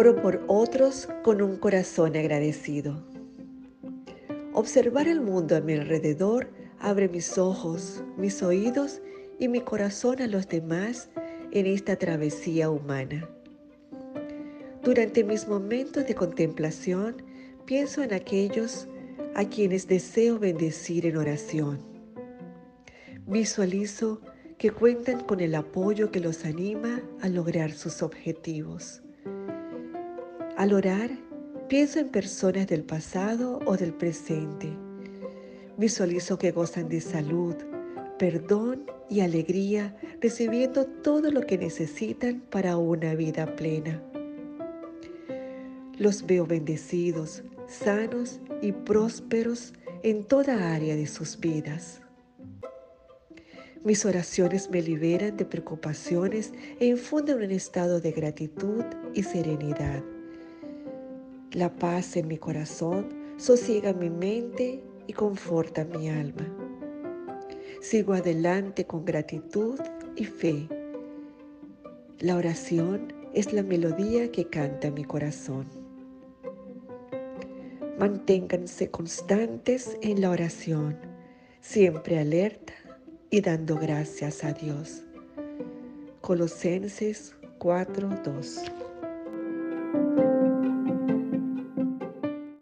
Oro por otros con un corazón agradecido. Observar el mundo a mi alrededor abre mis ojos, mis oídos y mi corazón a los demás en esta travesía humana. Durante mis momentos de contemplación, pienso en aquellos a quienes deseo bendecir en oración. Visualizo que cuentan con el apoyo que los anima a lograr sus objetivos. Al orar, pienso en personas del pasado o del presente. Visualizo que gozan de salud, perdón y alegría, recibiendo todo lo que necesitan para una vida plena. Los veo bendecidos, sanos y prósperos en toda área de sus vidas. Mis oraciones me liberan de preocupaciones e infunden un estado de gratitud y serenidad. La paz en mi corazón sosiega mi mente y conforta mi alma. Sigo adelante con gratitud y fe. La oración es la melodía que canta mi corazón. Manténganse constantes en la oración, siempre alerta y dando gracias a Dios. Colosenses 4:2